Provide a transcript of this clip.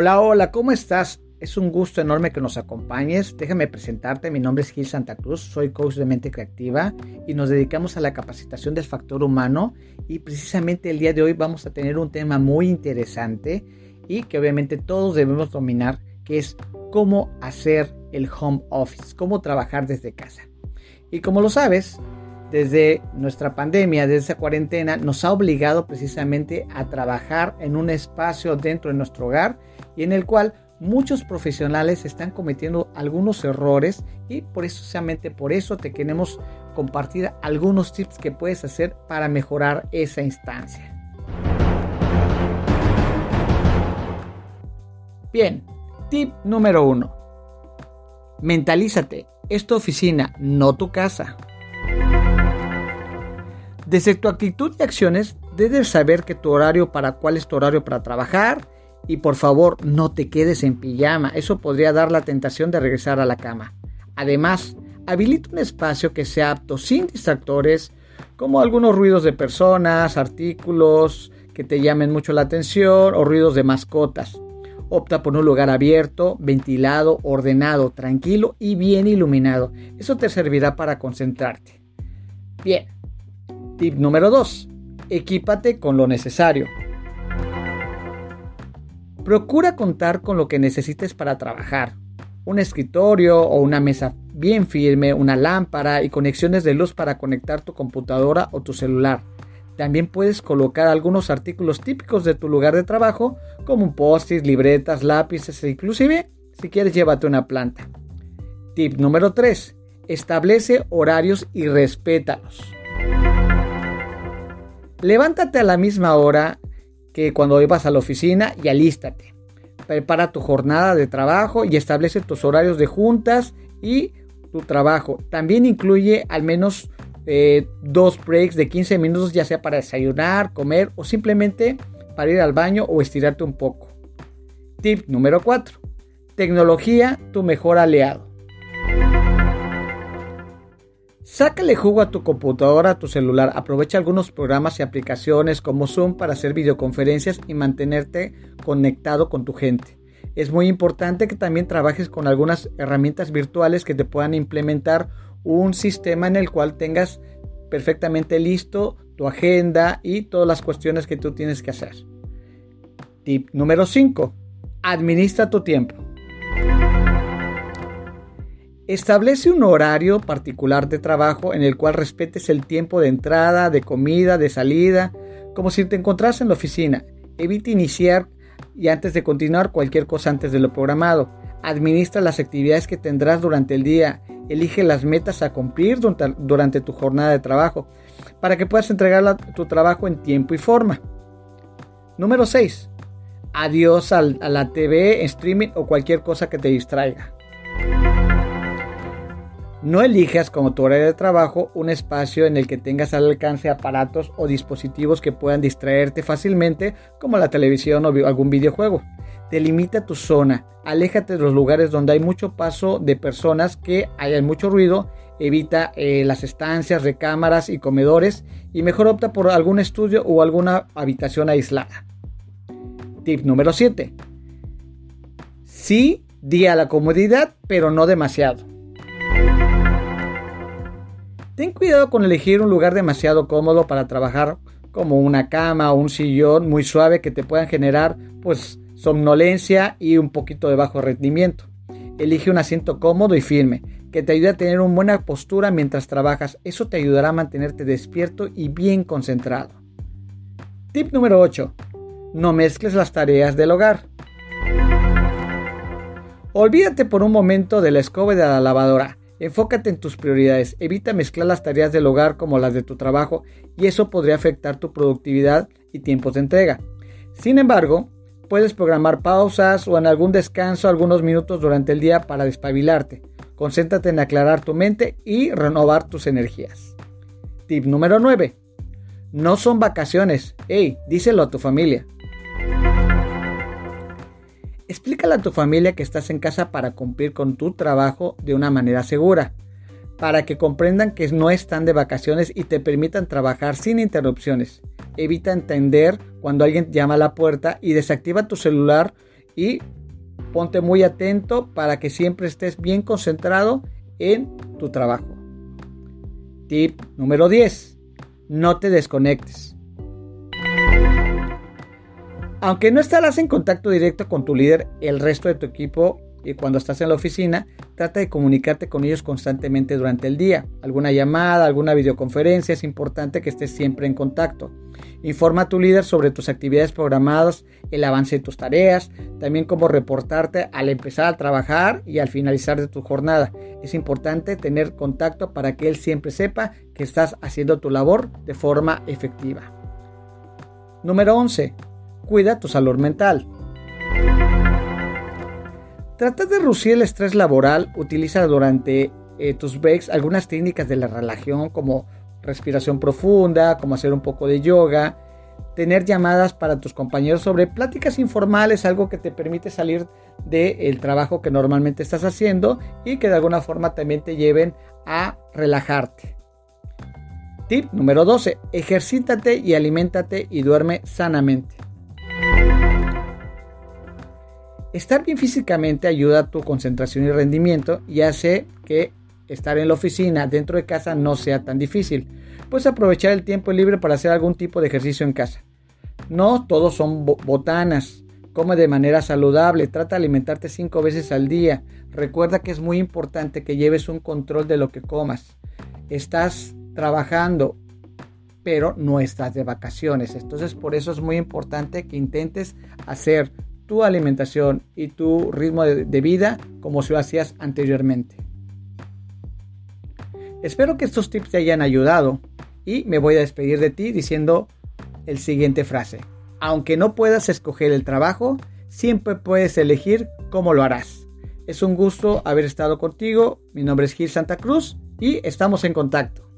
Hola, hola, ¿cómo estás? Es un gusto enorme que nos acompañes. Déjame presentarte. Mi nombre es Gil Santa Cruz. Soy coach de mente creativa y nos dedicamos a la capacitación del factor humano. Y precisamente el día de hoy vamos a tener un tema muy interesante y que obviamente todos debemos dominar, que es cómo hacer el home office, cómo trabajar desde casa. Y como lo sabes, desde nuestra pandemia, desde esa cuarentena, nos ha obligado precisamente a trabajar en un espacio dentro de nuestro hogar y en el cual muchos profesionales están cometiendo algunos errores y precisamente por eso te queremos compartir algunos tips que puedes hacer para mejorar esa instancia. Bien, tip número uno. Mentalízate, es tu oficina, no tu casa. Desde tu actitud y acciones debes saber que tu horario para cuál es tu horario para trabajar y por favor no te quedes en pijama, eso podría dar la tentación de regresar a la cama. Además, habilita un espacio que sea apto sin distractores, como algunos ruidos de personas, artículos que te llamen mucho la atención o ruidos de mascotas. Opta por un lugar abierto, ventilado, ordenado, tranquilo y bien iluminado. Eso te servirá para concentrarte. Bien, Tip número 2. Equípate con lo necesario. Procura contar con lo que necesites para trabajar. Un escritorio o una mesa bien firme, una lámpara y conexiones de luz para conectar tu computadora o tu celular. También puedes colocar algunos artículos típicos de tu lugar de trabajo, como un post-it, libretas, lápices e inclusive, si quieres, llévate una planta. Tip número 3. Establece horarios y respétalos. Levántate a la misma hora que cuando ibas a la oficina y alístate. Prepara tu jornada de trabajo y establece tus horarios de juntas y tu trabajo. También incluye al menos eh, dos breaks de 15 minutos, ya sea para desayunar, comer o simplemente para ir al baño o estirarte un poco. Tip número 4. Tecnología, tu mejor aliado. Sácale jugo a tu computadora, a tu celular. Aprovecha algunos programas y aplicaciones como Zoom para hacer videoconferencias y mantenerte conectado con tu gente. Es muy importante que también trabajes con algunas herramientas virtuales que te puedan implementar un sistema en el cual tengas perfectamente listo tu agenda y todas las cuestiones que tú tienes que hacer. Tip número 5. Administra tu tiempo. Establece un horario particular de trabajo en el cual respetes el tiempo de entrada, de comida, de salida, como si te encontraras en la oficina. Evita iniciar y antes de continuar cualquier cosa antes de lo programado. Administra las actividades que tendrás durante el día. Elige las metas a cumplir durante tu jornada de trabajo para que puedas entregar tu trabajo en tiempo y forma. Número 6. Adiós a la TV, streaming o cualquier cosa que te distraiga. No elijas como tu horario de trabajo un espacio en el que tengas al alcance aparatos o dispositivos que puedan distraerte fácilmente como la televisión o algún videojuego. Delimita tu zona, aléjate de los lugares donde hay mucho paso de personas que haya mucho ruido, evita eh, las estancias, recámaras y comedores y mejor opta por algún estudio o alguna habitación aislada. Tip número 7. Sí, di a la comodidad, pero no demasiado. Ten cuidado con elegir un lugar demasiado cómodo para trabajar como una cama o un sillón muy suave que te puedan generar pues somnolencia y un poquito de bajo rendimiento. Elige un asiento cómodo y firme que te ayude a tener una buena postura mientras trabajas. Eso te ayudará a mantenerte despierto y bien concentrado. Tip número 8. No mezcles las tareas del hogar. Olvídate por un momento de la escoba de la lavadora. Enfócate en tus prioridades, evita mezclar las tareas del hogar como las de tu trabajo y eso podría afectar tu productividad y tiempos de entrega. Sin embargo, puedes programar pausas o en algún descanso algunos minutos durante el día para despabilarte. Concéntrate en aclarar tu mente y renovar tus energías. Tip número 9. No son vacaciones. Hey, díselo a tu familia. Explícale a tu familia que estás en casa para cumplir con tu trabajo de una manera segura, para que comprendan que no están de vacaciones y te permitan trabajar sin interrupciones. Evita entender cuando alguien llama a la puerta y desactiva tu celular y ponte muy atento para que siempre estés bien concentrado en tu trabajo. Tip número 10. No te desconectes. Aunque no estarás en contacto directo con tu líder, el resto de tu equipo y cuando estás en la oficina, trata de comunicarte con ellos constantemente durante el día. Alguna llamada, alguna videoconferencia, es importante que estés siempre en contacto. Informa a tu líder sobre tus actividades programadas, el avance de tus tareas, también cómo reportarte al empezar a trabajar y al finalizar de tu jornada. Es importante tener contacto para que él siempre sepa que estás haciendo tu labor de forma efectiva. Número 11. Cuida tu salud mental. Trata de reducir el estrés laboral. Utiliza durante eh, tus breaks algunas técnicas de la relajación como respiración profunda, como hacer un poco de yoga, tener llamadas para tus compañeros sobre pláticas informales, algo que te permite salir del trabajo que normalmente estás haciendo y que de alguna forma también te lleven a relajarte. Tip número 12. Ejercítate y aliméntate y duerme sanamente. Estar bien físicamente ayuda a tu concentración y rendimiento y hace que estar en la oficina dentro de casa no sea tan difícil. Puedes aprovechar el tiempo libre para hacer algún tipo de ejercicio en casa. No todos son botanas. Come de manera saludable, trata de alimentarte cinco veces al día. Recuerda que es muy importante que lleves un control de lo que comas. Estás trabajando, pero no estás de vacaciones. Entonces por eso es muy importante que intentes hacer tu alimentación y tu ritmo de, vida como si lo hacías anteriormente. Espero que estos tips te hayan ayudado y me voy a despedir de ti diciendo el siguiente frase. Aunque no puedas escoger el trabajo, siempre puedes elegir cómo lo harás. Es un gusto haber estado contigo. Mi nombre es Gil Santa Cruz y estamos en contacto.